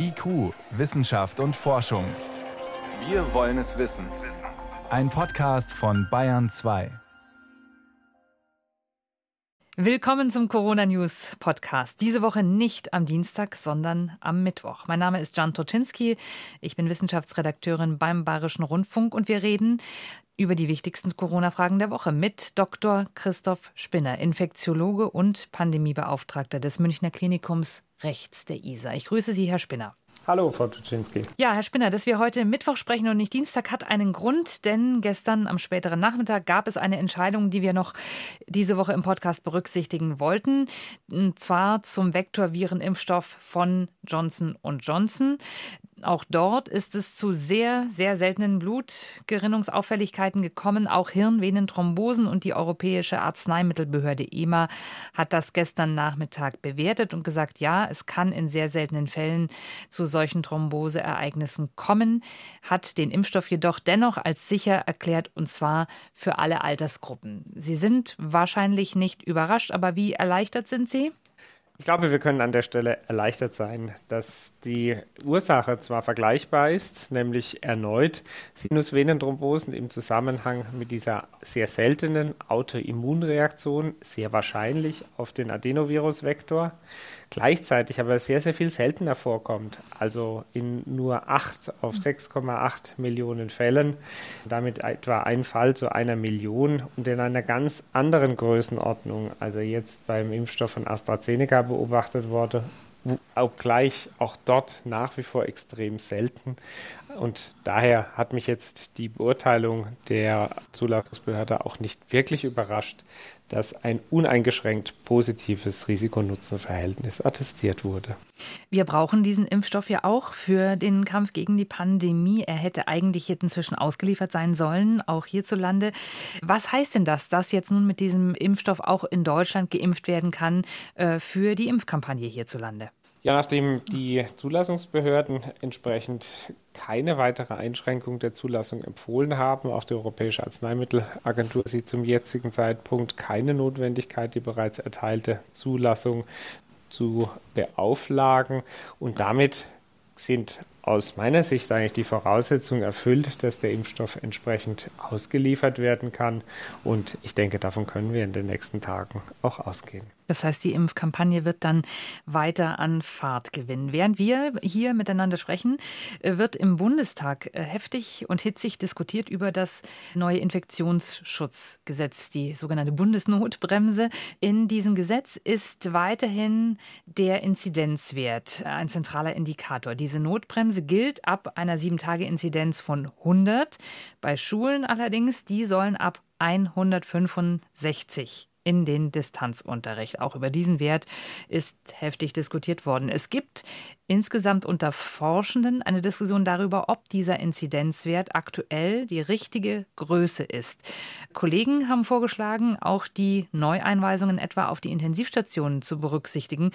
IQ, Wissenschaft und Forschung. Wir wollen es wissen. Ein Podcast von Bayern 2. Willkommen zum Corona News Podcast. Diese Woche nicht am Dienstag, sondern am Mittwoch. Mein Name ist Jan Toczynski. Ich bin Wissenschaftsredakteurin beim Bayerischen Rundfunk und wir reden über die wichtigsten Corona-Fragen der Woche mit Dr. Christoph Spinner, Infektiologe und Pandemiebeauftragter des Münchner Klinikums rechts der ISA. Ich grüße Sie, Herr Spinner. Hallo, Frau Tuczynski. Ja, Herr Spinner, dass wir heute Mittwoch sprechen und nicht Dienstag, hat einen Grund, denn gestern am späteren Nachmittag gab es eine Entscheidung, die wir noch diese Woche im Podcast berücksichtigen wollten, und zwar zum Vektorvirenimpfstoff von Johnson Johnson. Auch dort ist es zu sehr, sehr seltenen Blutgerinnungsauffälligkeiten gekommen, auch Hirnvenenthrombosen. Und die Europäische Arzneimittelbehörde EMA hat das gestern Nachmittag bewertet und gesagt, ja, es kann in sehr seltenen Fällen zu solchen Thromboseereignissen kommen, hat den Impfstoff jedoch dennoch als sicher erklärt, und zwar für alle Altersgruppen. Sie sind wahrscheinlich nicht überrascht, aber wie erleichtert sind Sie? Ich glaube, wir können an der Stelle erleichtert sein, dass die Ursache zwar vergleichbar ist, nämlich erneut Sinusvenenthrombosen im Zusammenhang mit dieser sehr seltenen Autoimmunreaktion, sehr wahrscheinlich auf den Adenovirusvektor, gleichzeitig aber sehr, sehr viel seltener vorkommt. Also in nur 8 auf 6,8 Millionen Fällen, damit etwa ein Fall zu einer Million und in einer ganz anderen Größenordnung, also jetzt beim Impfstoff von AstraZeneca beobachtet wurde, obgleich auch dort nach wie vor extrem selten. Und daher hat mich jetzt die Beurteilung der Zulassungsbehörde auch nicht wirklich überrascht, dass ein uneingeschränkt positives Risiko-Nutzen-Verhältnis attestiert wurde. Wir brauchen diesen Impfstoff ja auch für den Kampf gegen die Pandemie. Er hätte eigentlich inzwischen ausgeliefert sein sollen, auch hierzulande. Was heißt denn das, dass jetzt nun mit diesem Impfstoff auch in Deutschland geimpft werden kann äh, für die Impfkampagne hierzulande? Ja, nachdem die Zulassungsbehörden entsprechend keine weitere Einschränkung der Zulassung empfohlen haben, auch die Europäische Arzneimittelagentur sieht zum jetzigen Zeitpunkt keine Notwendigkeit, die bereits erteilte Zulassung zu beauflagen und damit sind aus meiner Sicht eigentlich die Voraussetzungen erfüllt, dass der Impfstoff entsprechend ausgeliefert werden kann. Und ich denke, davon können wir in den nächsten Tagen auch ausgehen. Das heißt, die Impfkampagne wird dann weiter an Fahrt gewinnen. Während wir hier miteinander sprechen, äh, wird im Bundestag äh, heftig und hitzig diskutiert über das neue Infektionsschutzgesetz, die sogenannte Bundesnotbremse. In diesem Gesetz ist weiterhin der Inzidenzwert ein zentraler Indikator. Diese Notbremse gilt ab einer 7-Tage-Inzidenz von 100. Bei Schulen allerdings, die sollen ab 165 in den Distanzunterricht. Auch über diesen Wert ist heftig diskutiert worden. Es gibt insgesamt unter Forschenden eine Diskussion darüber, ob dieser Inzidenzwert aktuell die richtige Größe ist. Kollegen haben vorgeschlagen, auch die Neueinweisungen etwa auf die Intensivstationen zu berücksichtigen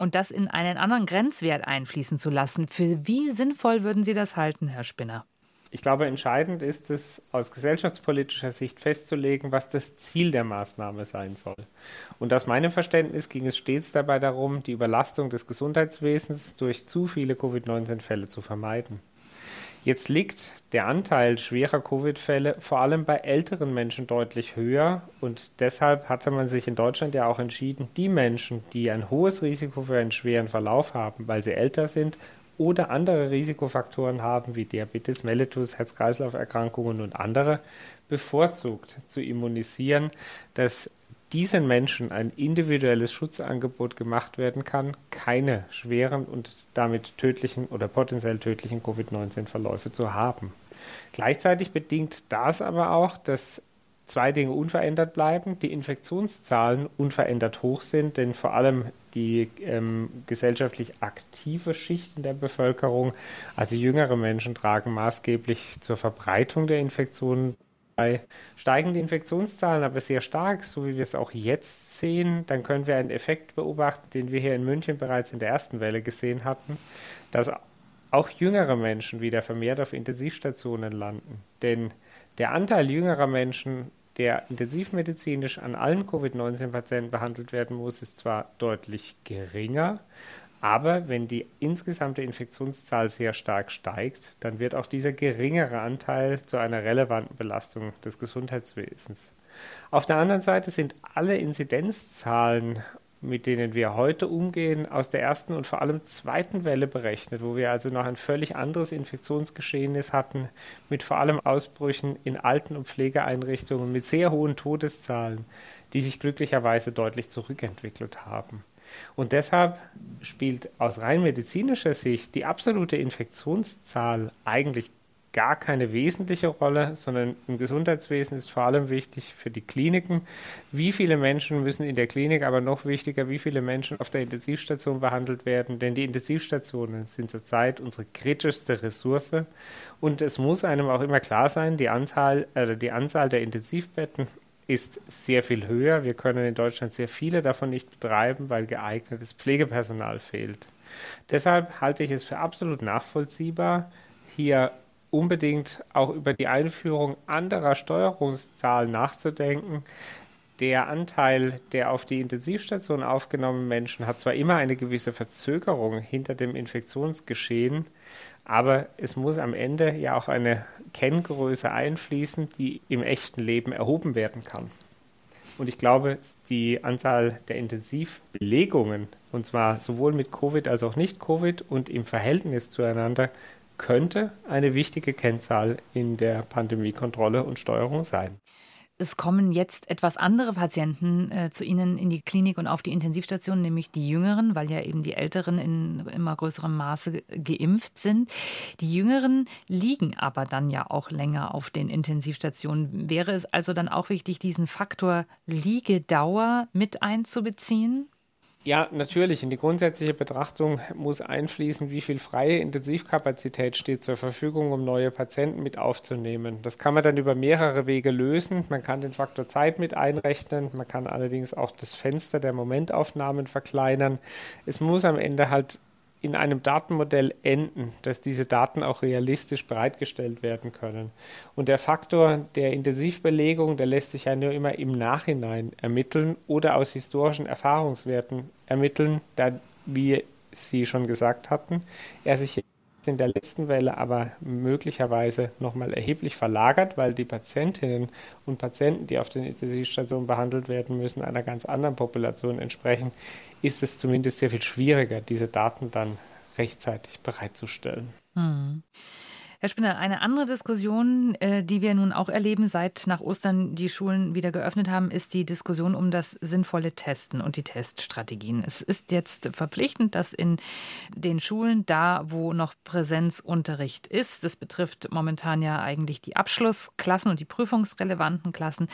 und das in einen anderen Grenzwert einfließen zu lassen. Für wie sinnvoll würden Sie das halten, Herr Spinner? Ich glaube, entscheidend ist es aus gesellschaftspolitischer Sicht festzulegen, was das Ziel der Maßnahme sein soll. Und aus meinem Verständnis ging es stets dabei darum, die Überlastung des Gesundheitswesens durch zu viele Covid-19-Fälle zu vermeiden. Jetzt liegt der Anteil schwerer Covid-Fälle vor allem bei älteren Menschen deutlich höher und deshalb hatte man sich in Deutschland ja auch entschieden, die Menschen, die ein hohes Risiko für einen schweren Verlauf haben, weil sie älter sind oder andere Risikofaktoren haben, wie Diabetes mellitus, Herz-Kreislauf-Erkrankungen und andere, bevorzugt zu immunisieren, dass diesen Menschen ein individuelles Schutzangebot gemacht werden kann, keine schweren und damit tödlichen oder potenziell tödlichen Covid-19-Verläufe zu haben. Gleichzeitig bedingt das aber auch, dass zwei Dinge unverändert bleiben, die Infektionszahlen unverändert hoch sind, denn vor allem die ähm, gesellschaftlich aktive Schichten der Bevölkerung, also jüngere Menschen, tragen maßgeblich zur Verbreitung der Infektionen bei. Steigen die Infektionszahlen aber sehr stark, so wie wir es auch jetzt sehen, dann können wir einen Effekt beobachten, den wir hier in München bereits in der ersten Welle gesehen hatten, dass auch jüngere Menschen wieder vermehrt auf Intensivstationen landen. Denn der Anteil jüngerer Menschen der intensivmedizinisch an allen Covid-19-Patienten behandelt werden muss, ist zwar deutlich geringer, Aber wenn die insgesamte Infektionszahl sehr stark steigt, dann wird auch dieser geringere Anteil zu einer relevanten Belastung des Gesundheitswesens. Auf der anderen Seite sind alle Inzidenzzahlen, mit denen wir heute umgehen, aus der ersten und vor allem zweiten Welle berechnet, wo wir also noch ein völlig anderes Infektionsgeschehnis hatten, mit vor allem Ausbrüchen in Alten- und Pflegeeinrichtungen, mit sehr hohen Todeszahlen, die sich glücklicherweise deutlich zurückentwickelt haben. Und deshalb spielt aus rein medizinischer Sicht die absolute Infektionszahl eigentlich gar keine wesentliche Rolle, sondern im Gesundheitswesen ist vor allem wichtig für die Kliniken, wie viele Menschen müssen in der Klinik, aber noch wichtiger, wie viele Menschen auf der Intensivstation behandelt werden, denn die Intensivstationen sind zurzeit unsere kritischste Ressource und es muss einem auch immer klar sein, die Anzahl, äh, die Anzahl der Intensivbetten ist sehr viel höher. Wir können in Deutschland sehr viele davon nicht betreiben, weil geeignetes Pflegepersonal fehlt. Deshalb halte ich es für absolut nachvollziehbar, hier unbedingt auch über die Einführung anderer Steuerungszahlen nachzudenken. Der Anteil der auf die Intensivstation aufgenommenen Menschen hat zwar immer eine gewisse Verzögerung hinter dem Infektionsgeschehen, aber es muss am Ende ja auch eine Kenngröße einfließen, die im echten Leben erhoben werden kann. Und ich glaube, die Anzahl der Intensivbelegungen, und zwar sowohl mit Covid als auch nicht Covid und im Verhältnis zueinander, könnte eine wichtige Kennzahl in der Pandemiekontrolle und Steuerung sein. Es kommen jetzt etwas andere Patienten äh, zu Ihnen in die Klinik und auf die Intensivstation, nämlich die Jüngeren, weil ja eben die Älteren in immer größerem Maße geimpft sind. Die Jüngeren liegen aber dann ja auch länger auf den Intensivstationen. Wäre es also dann auch wichtig, diesen Faktor Liegedauer mit einzubeziehen? Ja, natürlich. In die grundsätzliche Betrachtung muss einfließen, wie viel freie Intensivkapazität steht zur Verfügung, um neue Patienten mit aufzunehmen. Das kann man dann über mehrere Wege lösen. Man kann den Faktor Zeit mit einrechnen. Man kann allerdings auch das Fenster der Momentaufnahmen verkleinern. Es muss am Ende halt in einem Datenmodell enden, dass diese Daten auch realistisch bereitgestellt werden können. Und der Faktor der Intensivbelegung, der lässt sich ja nur immer im Nachhinein ermitteln oder aus historischen Erfahrungswerten ermitteln, da, wie Sie schon gesagt hatten, er sich in der letzten Welle aber möglicherweise nochmal erheblich verlagert, weil die Patientinnen und Patienten, die auf den Intensivstationen behandelt werden müssen, einer ganz anderen Population entsprechen, ist es zumindest sehr viel schwieriger, diese Daten dann rechtzeitig bereitzustellen. Hm. Herr Spinner, eine andere Diskussion, äh, die wir nun auch erleben, seit nach Ostern die Schulen wieder geöffnet haben, ist die Diskussion um das sinnvolle Testen und die Teststrategien. Es ist jetzt verpflichtend, dass in den Schulen, da wo noch Präsenzunterricht ist, das betrifft momentan ja eigentlich die Abschlussklassen und die prüfungsrelevanten Klassen,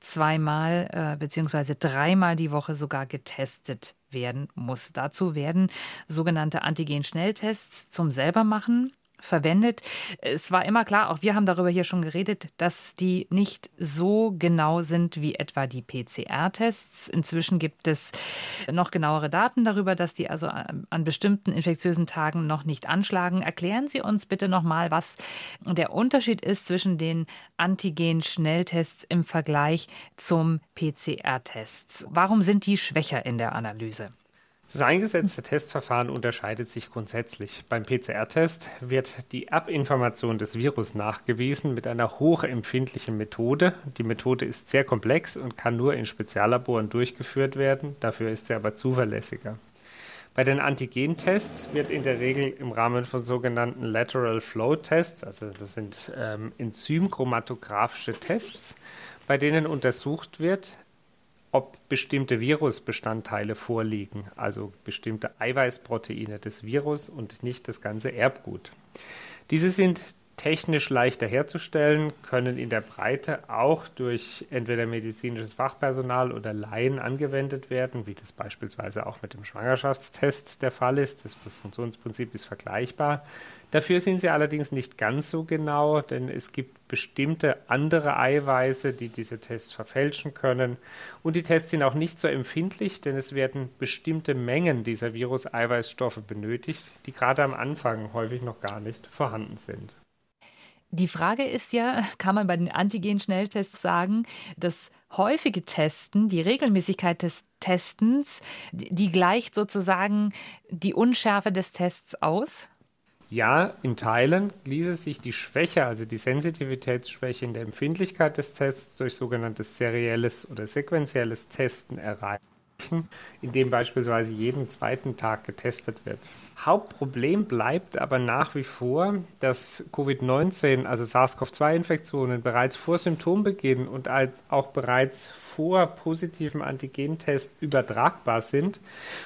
zweimal äh, bzw. dreimal die Woche sogar getestet werden muss. Dazu werden sogenannte Antigen-Schnelltests zum Selbermachen verwendet. Es war immer klar, auch wir haben darüber hier schon geredet, dass die nicht so genau sind wie etwa die PCR-Tests. Inzwischen gibt es noch genauere Daten darüber, dass die also an bestimmten infektiösen Tagen noch nicht anschlagen. Erklären Sie uns bitte nochmal, was der Unterschied ist zwischen den Antigen-Schnelltests im Vergleich zum PCR-Tests. Warum sind die schwächer in der Analyse? Das eingesetzte Testverfahren unterscheidet sich grundsätzlich. Beim PCR-Test wird die Erbinformation des Virus nachgewiesen mit einer hochempfindlichen Methode. Die Methode ist sehr komplex und kann nur in Speziallaboren durchgeführt werden. Dafür ist sie aber zuverlässiger. Bei den Antigentests wird in der Regel im Rahmen von sogenannten Lateral Flow Tests, also das sind ähm, enzymchromatographische Tests, bei denen untersucht wird, ob bestimmte Virusbestandteile vorliegen, also bestimmte Eiweißproteine des Virus und nicht das ganze Erbgut. Diese sind technisch leichter herzustellen, können in der Breite auch durch entweder medizinisches Fachpersonal oder Laien angewendet werden, wie das beispielsweise auch mit dem Schwangerschaftstest der Fall ist. Das Funktionsprinzip ist vergleichbar. Dafür sind sie allerdings nicht ganz so genau, denn es gibt bestimmte andere Eiweiße, die diese Tests verfälschen können. Und die Tests sind auch nicht so empfindlich, denn es werden bestimmte Mengen dieser Virus-Eiweißstoffe benötigt, die gerade am Anfang häufig noch gar nicht vorhanden sind. Die Frage ist ja, kann man bei den Antigen-Schnelltests sagen, das häufige Testen, die Regelmäßigkeit des Testens, die gleicht sozusagen die Unschärfe des Tests aus? Ja, in Teilen ließe sich die Schwäche, also die Sensitivitätsschwäche in der Empfindlichkeit des Tests durch sogenanntes serielles oder sequentielles Testen erreichen, indem beispielsweise jeden zweiten Tag getestet wird. Hauptproblem bleibt aber nach wie vor, dass Covid-19, also SARS-CoV-2-Infektionen, bereits vor Symptombeginn und als auch bereits vor positivem Antigentest übertragbar sind.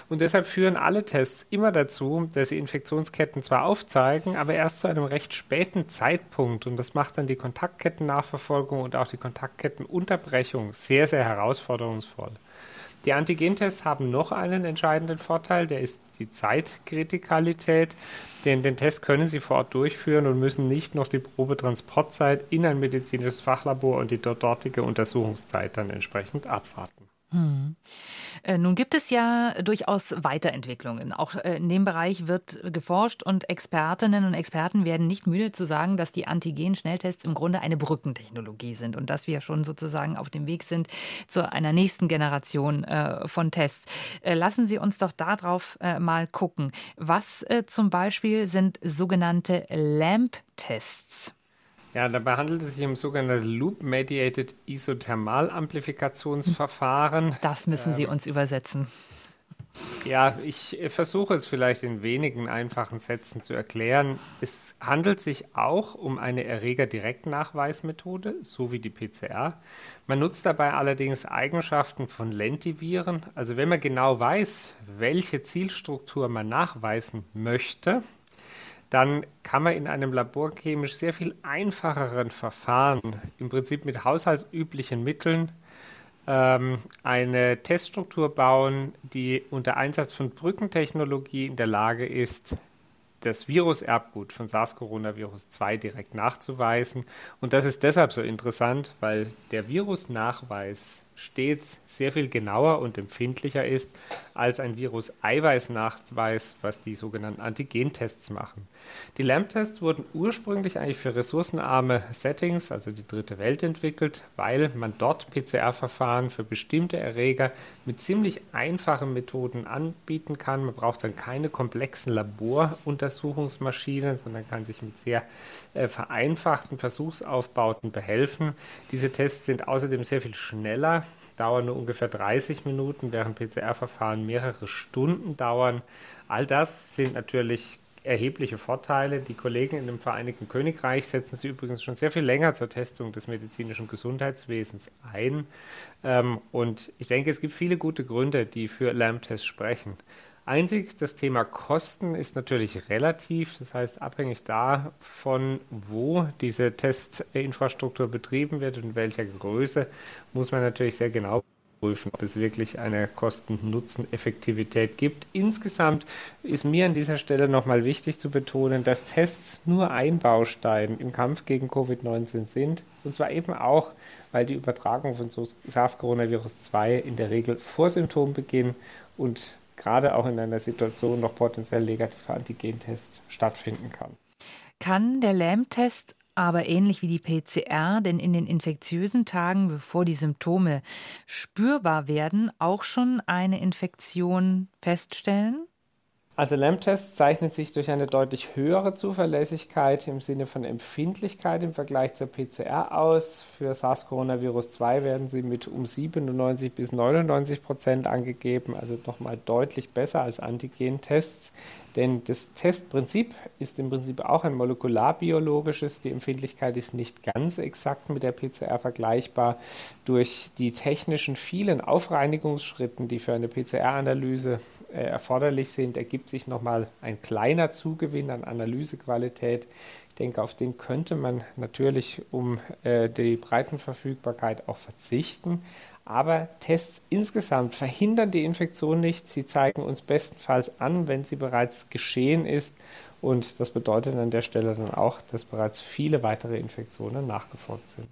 Und deshalb führen alle Tests immer dazu, dass sie Infektionsketten zwar aufzeigen, aber erst zu einem recht späten Zeitpunkt. Und das macht dann die Kontaktkettennachverfolgung und auch die Kontaktkettenunterbrechung sehr, sehr herausforderungsvoll. Die Antigentests haben noch einen entscheidenden Vorteil, der ist die Zeitkritikalität, denn den Test können Sie vor Ort durchführen und müssen nicht noch die Probetransportzeit in ein medizinisches Fachlabor und die dortige Untersuchungszeit dann entsprechend abwarten. Hm. Äh, nun gibt es ja durchaus Weiterentwicklungen. Auch äh, in dem Bereich wird geforscht und Expertinnen und Experten werden nicht müde zu sagen, dass die Antigen-Schnelltests im Grunde eine Brückentechnologie sind und dass wir schon sozusagen auf dem Weg sind zu einer nächsten Generation äh, von Tests. Lassen Sie uns doch darauf mal gucken. Was zum Beispiel sind sogenannte LAMP-Tests? Ja, dabei handelt es sich um sogenannte Loop-Mediated Isothermal-Amplifikationsverfahren. Das müssen Sie ähm, uns übersetzen. Ja, ich versuche es vielleicht in wenigen einfachen Sätzen zu erklären. Es handelt sich auch um eine Erreger-Direktnachweismethode, so wie die PCR. Man nutzt dabei allerdings Eigenschaften von Lentiviren. Also wenn man genau weiß, welche Zielstruktur man nachweisen möchte, dann kann man in einem laborchemisch sehr viel einfacheren Verfahren, im Prinzip mit haushaltsüblichen Mitteln, ähm, eine Teststruktur bauen, die unter Einsatz von Brückentechnologie in der Lage ist, das Viruserbgut von SARS-Coronavirus 2 direkt nachzuweisen. Und das ist deshalb so interessant, weil der Virusnachweis stets sehr viel genauer und empfindlicher ist als ein Virus-Eiweiß-Nachweis, was die sogenannten Antigentests machen. Die LAMP-Tests wurden ursprünglich eigentlich für ressourcenarme Settings, also die dritte Welt, entwickelt, weil man dort PCR-Verfahren für bestimmte Erreger mit ziemlich einfachen Methoden anbieten kann. Man braucht dann keine komplexen Laboruntersuchungsmaschinen, sondern kann sich mit sehr äh, vereinfachten Versuchsaufbauten behelfen. Diese Tests sind außerdem sehr viel schneller dauern nur ungefähr 30 Minuten, während PCR-Verfahren mehrere Stunden dauern. All das sind natürlich erhebliche Vorteile. Die Kollegen in dem Vereinigten Königreich setzen sich übrigens schon sehr viel länger zur Testung des medizinischen Gesundheitswesens ein. Ähm, und ich denke, es gibt viele gute Gründe, die für LAMP-Tests sprechen. Einzig das Thema Kosten ist natürlich relativ, das heißt abhängig davon, wo diese Testinfrastruktur betrieben wird und welcher Größe, muss man natürlich sehr genau prüfen, ob es wirklich eine Kosten-Nutzen-Effektivität gibt. Insgesamt ist mir an dieser Stelle nochmal wichtig zu betonen, dass Tests nur ein Baustein im Kampf gegen Covid-19 sind. Und zwar eben auch, weil die Übertragung von SARS-Coronavirus 2 in der Regel vor Symptombeginn und gerade auch in einer Situation noch potenziell negativer Antigentests stattfinden kann. Kann der LAM-Test aber ähnlich wie die PCR, denn in den infektiösen Tagen, bevor die Symptome spürbar werden, auch schon eine Infektion feststellen? Also LAMP-Test zeichnet sich durch eine deutlich höhere Zuverlässigkeit im Sinne von Empfindlichkeit im Vergleich zur PCR aus. Für SARS-Coronavirus-2 werden sie mit um 97 bis 99 Prozent angegeben, also nochmal deutlich besser als Antigen-Tests. Denn das Testprinzip ist im Prinzip auch ein molekularbiologisches. Die Empfindlichkeit ist nicht ganz exakt mit der PCR vergleichbar. Durch die technischen vielen Aufreinigungsschritten, die für eine PCR-Analyse erforderlich sind, ergibt sich nochmal ein kleiner Zugewinn an Analysequalität. Ich denke, auf den könnte man natürlich um äh, die Breitenverfügbarkeit auch verzichten. Aber Tests insgesamt verhindern die Infektion nicht. Sie zeigen uns bestenfalls an, wenn sie bereits geschehen ist Und das bedeutet an der Stelle dann auch, dass bereits viele weitere Infektionen nachgefolgt sind.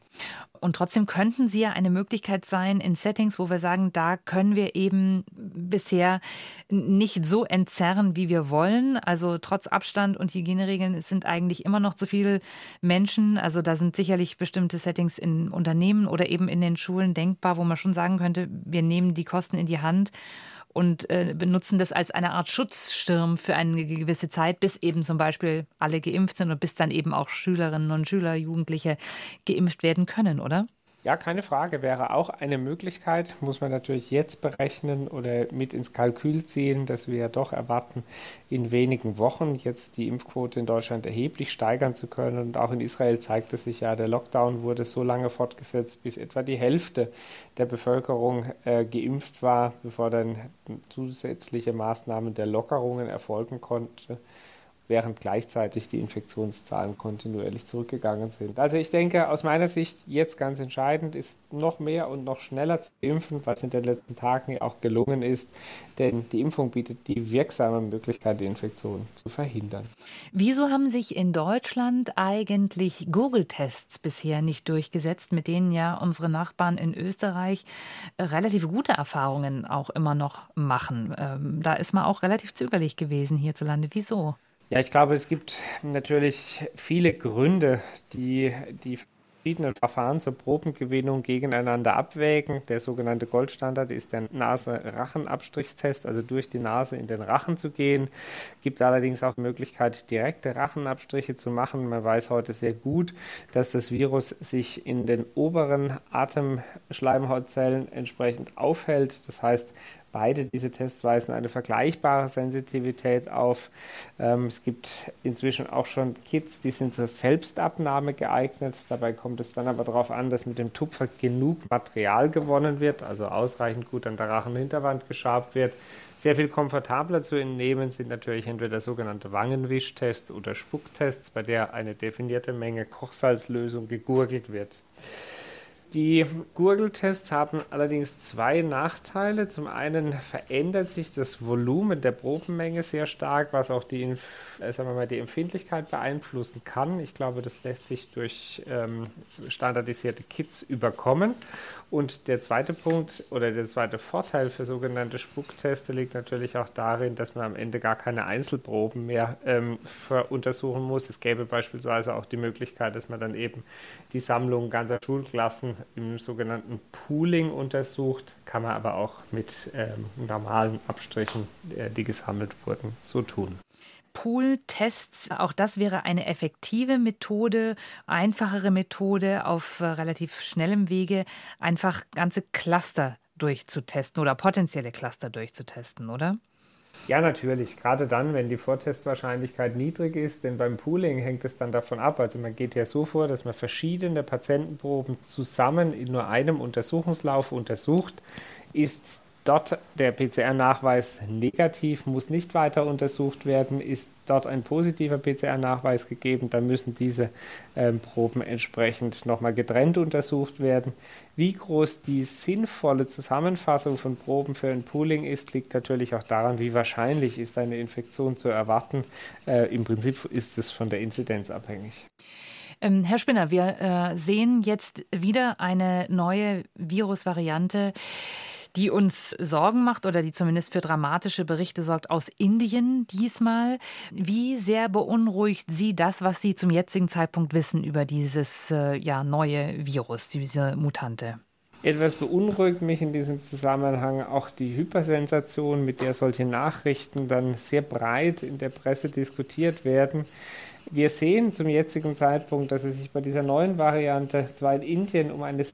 Und trotzdem könnten sie ja eine Möglichkeit sein in Settings, wo wir sagen, da können wir eben bisher nicht so entzerren, wie wir wollen. Also trotz Abstand und Hygieneregeln sind eigentlich immer noch zu viele Menschen. Also da sind sicherlich bestimmte Settings in Unternehmen oder eben in den Schulen denkbar, wo man schon sagen könnte, wir nehmen die Kosten in die Hand und äh, benutzen das als eine Art Schutzschirm für eine gewisse Zeit, bis eben zum Beispiel alle geimpft sind und bis dann eben auch Schülerinnen und Schüler, Jugendliche geimpft werden können, oder? Ja, keine Frage. Wäre auch eine Möglichkeit, muss man natürlich jetzt berechnen oder mit ins Kalkül ziehen, dass wir ja doch erwarten, in wenigen Wochen jetzt die Impfquote in Deutschland erheblich steigern zu können. Und auch in Israel zeigte sich ja, der Lockdown wurde so lange fortgesetzt, bis etwa die Hälfte der Bevölkerung äh, geimpft war, bevor dann zusätzliche Maßnahmen der Lockerungen erfolgen konnten während gleichzeitig die Infektionszahlen kontinuierlich zurückgegangen sind. Also ich denke, aus meiner Sicht jetzt ganz entscheidend ist noch mehr und noch schneller zu impfen, was in den letzten Tagen auch gelungen ist, denn die Impfung bietet die wirksame Möglichkeit, die Infektion zu verhindern. Wieso haben sich in Deutschland eigentlich Google-Tests bisher nicht durchgesetzt, mit denen ja unsere Nachbarn in Österreich relativ gute Erfahrungen auch immer noch machen? Ähm, da ist man auch relativ zögerlich gewesen hierzulande. Wieso? Ja, ich glaube, es gibt natürlich viele Gründe, die die verschiedenen Verfahren zur Probengewinnung gegeneinander abwägen. Der sogenannte Goldstandard ist der Nase-Rachenabstrichstest, also durch die Nase in den Rachen zu gehen. Gibt allerdings auch die Möglichkeit, direkte Rachenabstriche zu machen. Man weiß heute sehr gut, dass das Virus sich in den oberen Atemschleimhautzellen entsprechend aufhält. Das heißt, Beide diese Tests weisen eine vergleichbare Sensitivität auf. Ähm, es gibt inzwischen auch schon Kits, die sind zur Selbstabnahme geeignet. Dabei kommt es dann aber darauf an, dass mit dem Tupfer genug Material gewonnen wird, also ausreichend gut an der Rachenhinterwand geschabt wird. Sehr viel komfortabler zu entnehmen sind natürlich entweder sogenannte Wangenwischtests oder Spucktests, bei der eine definierte Menge Kochsalzlösung gegurgelt wird. Die Gurgeltests haben allerdings zwei Nachteile. Zum einen verändert sich das Volumen der Probenmenge sehr stark, was auch die, äh, sagen wir mal, die Empfindlichkeit beeinflussen kann. Ich glaube, das lässt sich durch ähm, standardisierte Kits überkommen. Und der zweite Punkt oder der zweite Vorteil für sogenannte Spuckteste liegt natürlich auch darin, dass man am Ende gar keine Einzelproben mehr ähm, untersuchen muss. Es gäbe beispielsweise auch die Möglichkeit, dass man dann eben die Sammlung ganzer Schulklassen im sogenannten Pooling untersucht, kann man aber auch mit ähm, normalen Abstrichen, äh, die gesammelt wurden, so tun. Pool-Tests, auch das wäre eine effektive Methode, einfachere Methode auf äh, relativ schnellem Wege, einfach ganze Cluster durchzutesten oder potenzielle Cluster durchzutesten, oder? Ja, natürlich. Gerade dann, wenn die Vortestwahrscheinlichkeit niedrig ist, denn beim Pooling hängt es dann davon ab. Also man geht ja so vor, dass man verschiedene Patientenproben zusammen in nur einem Untersuchungslauf untersucht. Ist dort der PCR-Nachweis negativ, muss nicht weiter untersucht werden. Ist dort ein positiver PCR-Nachweis gegeben, dann müssen diese ähm, Proben entsprechend nochmal getrennt untersucht werden. Wie groß die sinnvolle Zusammenfassung von Proben für ein Pooling ist, liegt natürlich auch daran, wie wahrscheinlich ist eine Infektion zu erwarten. Äh, Im Prinzip ist es von der Inzidenz abhängig. Ähm, Herr Spinner, wir äh, sehen jetzt wieder eine neue Virusvariante die uns Sorgen macht oder die zumindest für dramatische Berichte sorgt aus Indien diesmal. Wie sehr beunruhigt Sie das, was Sie zum jetzigen Zeitpunkt wissen über dieses äh, ja, neue Virus, diese Mutante? Etwas beunruhigt mich in diesem Zusammenhang auch die Hypersensation, mit der solche Nachrichten dann sehr breit in der Presse diskutiert werden. Wir sehen zum jetzigen Zeitpunkt, dass es sich bei dieser neuen Variante zwar in Indien um eine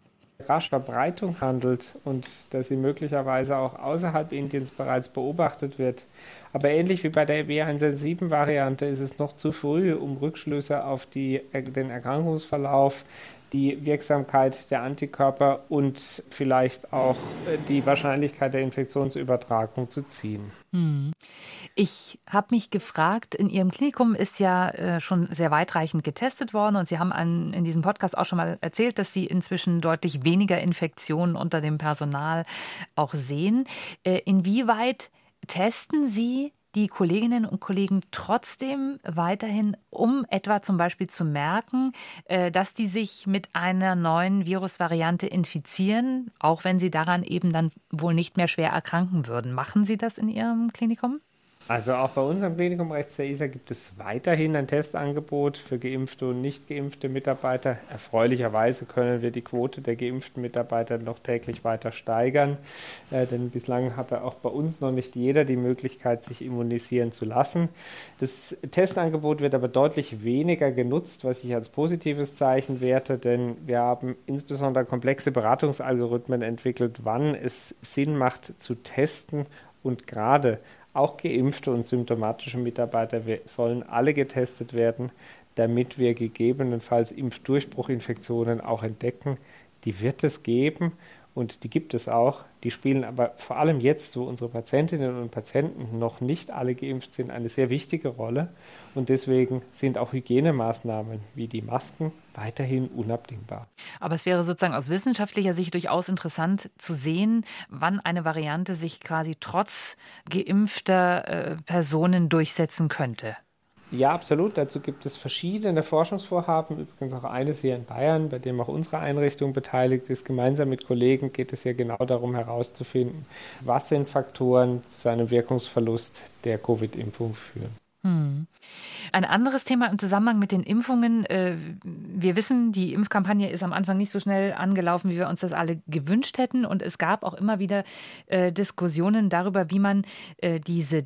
rasche Verbreitung handelt und dass sie möglicherweise auch außerhalb Indiens bereits beobachtet wird. Aber ähnlich wie bei der B117-Variante ist es noch zu früh, um Rückschlüsse auf die, den Erkrankungsverlauf, die Wirksamkeit der Antikörper und vielleicht auch die Wahrscheinlichkeit der Infektionsübertragung zu ziehen. Hm. Ich habe mich gefragt, in Ihrem Klinikum ist ja äh, schon sehr weitreichend getestet worden und Sie haben an, in diesem Podcast auch schon mal erzählt, dass Sie inzwischen deutlich weniger Infektionen unter dem Personal auch sehen. Äh, inwieweit testen Sie die Kolleginnen und Kollegen trotzdem weiterhin, um etwa zum Beispiel zu merken, äh, dass die sich mit einer neuen Virusvariante infizieren, auch wenn sie daran eben dann wohl nicht mehr schwer erkranken würden. Machen Sie das in Ihrem Klinikum? Also auch bei unserem Klinikum rechts der ISA gibt es weiterhin ein Testangebot für geimpfte und nicht geimpfte Mitarbeiter. Erfreulicherweise können wir die Quote der geimpften Mitarbeiter noch täglich weiter steigern, äh, denn bislang hatte auch bei uns noch nicht jeder die Möglichkeit, sich immunisieren zu lassen. Das Testangebot wird aber deutlich weniger genutzt, was ich als positives Zeichen werte, denn wir haben insbesondere komplexe Beratungsalgorithmen entwickelt, wann es Sinn macht zu testen und gerade auch geimpfte und symptomatische Mitarbeiter sollen alle getestet werden, damit wir gegebenenfalls Impfdurchbruchinfektionen auch entdecken. Die wird es geben und die gibt es auch. Die spielen aber vor allem jetzt, wo unsere Patientinnen und Patienten noch nicht alle geimpft sind, eine sehr wichtige Rolle. Und deswegen sind auch Hygienemaßnahmen wie die Masken weiterhin unabdingbar. Aber es wäre sozusagen aus wissenschaftlicher Sicht durchaus interessant zu sehen, wann eine Variante sich quasi trotz geimpfter äh, Personen durchsetzen könnte. Ja, absolut. Dazu gibt es verschiedene Forschungsvorhaben, übrigens auch eines hier in Bayern, bei dem auch unsere Einrichtung beteiligt ist. Gemeinsam mit Kollegen geht es ja genau darum herauszufinden, was sind Faktoren zu einem Wirkungsverlust der Covid-Impfung führen. Hm. Ein anderes Thema im Zusammenhang mit den Impfungen. Äh, wir wissen, die Impfkampagne ist am Anfang nicht so schnell angelaufen, wie wir uns das alle gewünscht hätten. Und es gab auch immer wieder äh, Diskussionen darüber, wie man äh, diese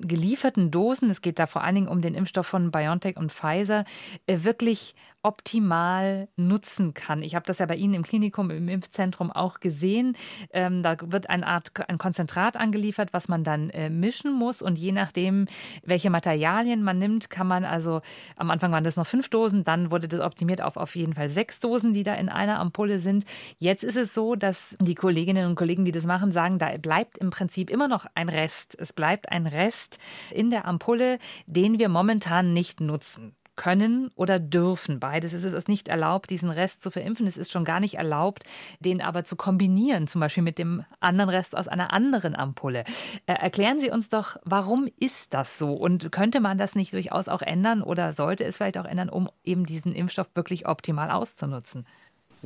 gelieferten Dosen, es geht da vor allen Dingen um den Impfstoff von BioNTech und Pfizer, äh, wirklich optimal nutzen kann. Ich habe das ja bei Ihnen im Klinikum, im Impfzentrum auch gesehen. Ähm, da wird eine Art ein Konzentrat angeliefert, was man dann äh, mischen muss. Und je nachdem, welche Materialien man nimmt, kann man also, am Anfang waren das noch fünf Dosen, dann wurde das optimiert auf auf jeden Fall sechs Dosen, die da in einer Ampulle sind. Jetzt ist es so, dass die Kolleginnen und Kollegen, die das machen, sagen, da bleibt im Prinzip immer noch ein Rest. Es bleibt ein Rest in der Ampulle, den wir momentan nicht nutzen können oder dürfen. Beides ist es nicht erlaubt, diesen Rest zu verimpfen. Es ist schon gar nicht erlaubt, den aber zu kombinieren, zum Beispiel mit dem anderen Rest aus einer anderen Ampulle. Äh, erklären Sie uns doch, warum ist das so? Und könnte man das nicht durchaus auch ändern oder sollte es vielleicht auch ändern, um eben diesen Impfstoff wirklich optimal auszunutzen?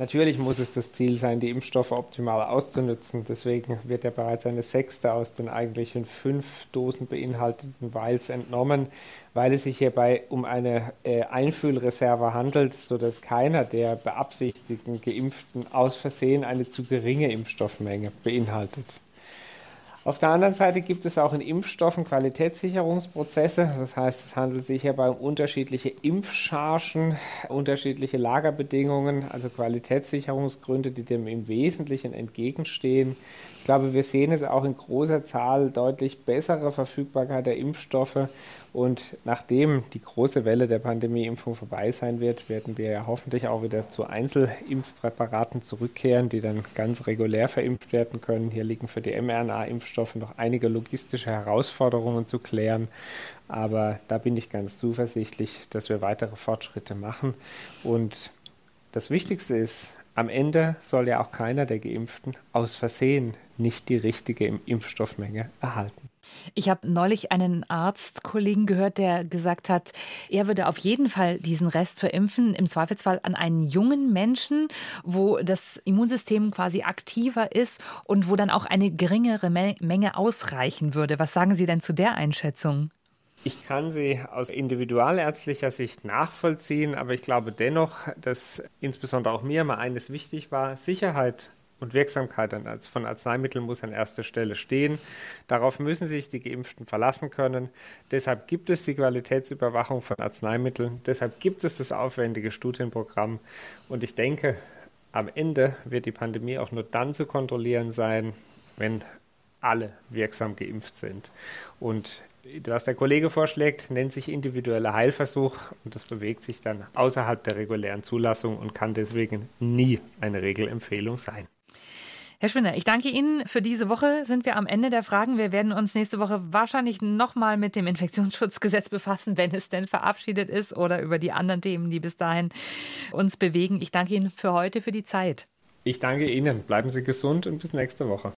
Natürlich muss es das Ziel sein, die Impfstoffe optimal auszunutzen. Deswegen wird ja bereits eine sechste aus den eigentlichen fünf Dosen beinhalteten Vials entnommen, weil es sich hierbei um eine äh, Einfühlreserve handelt, sodass keiner der beabsichtigten Geimpften aus Versehen eine zu geringe Impfstoffmenge beinhaltet. Auf der anderen Seite gibt es auch in Impfstoffen Qualitätssicherungsprozesse. Das heißt, es handelt sich hierbei um unterschiedliche Impfchargen, unterschiedliche Lagerbedingungen, also Qualitätssicherungsgründe, die dem im Wesentlichen entgegenstehen. Ich glaube, wir sehen es auch in großer Zahl deutlich bessere Verfügbarkeit der Impfstoffe. Und nachdem die große Welle der Pandemieimpfung vorbei sein wird, werden wir ja hoffentlich auch wieder zu Einzelimpfpräparaten zurückkehren, die dann ganz regulär verimpft werden können. Hier liegen für die mRNA-Impfstoffe noch einige logistische Herausforderungen zu klären. Aber da bin ich ganz zuversichtlich, dass wir weitere Fortschritte machen. Und das Wichtigste ist, am Ende soll ja auch keiner der Geimpften aus Versehen nicht die richtige Impfstoffmenge erhalten. Ich habe neulich einen Arztkollegen gehört, der gesagt hat, er würde auf jeden Fall diesen Rest verimpfen, im Zweifelsfall an einen jungen Menschen, wo das Immunsystem quasi aktiver ist und wo dann auch eine geringere Menge ausreichen würde. Was sagen Sie denn zu der Einschätzung? Ich kann sie aus individualärztlicher Sicht nachvollziehen, aber ich glaube dennoch, dass insbesondere auch mir mal eines wichtig war, Sicherheit und Wirksamkeit von Arzneimitteln muss an erster Stelle stehen. Darauf müssen sich die Geimpften verlassen können. Deshalb gibt es die Qualitätsüberwachung von Arzneimitteln. Deshalb gibt es das aufwendige Studienprogramm. Und ich denke, am Ende wird die Pandemie auch nur dann zu kontrollieren sein, wenn alle wirksam geimpft sind. Und was der Kollege vorschlägt, nennt sich individueller Heilversuch und das bewegt sich dann außerhalb der regulären Zulassung und kann deswegen nie eine Regelempfehlung sein. Herr Spinner, ich danke Ihnen. Für diese Woche sind wir am Ende der Fragen. Wir werden uns nächste Woche wahrscheinlich nochmal mit dem Infektionsschutzgesetz befassen, wenn es denn verabschiedet ist oder über die anderen Themen, die bis dahin uns bewegen. Ich danke Ihnen für heute, für die Zeit. Ich danke Ihnen. Bleiben Sie gesund und bis nächste Woche.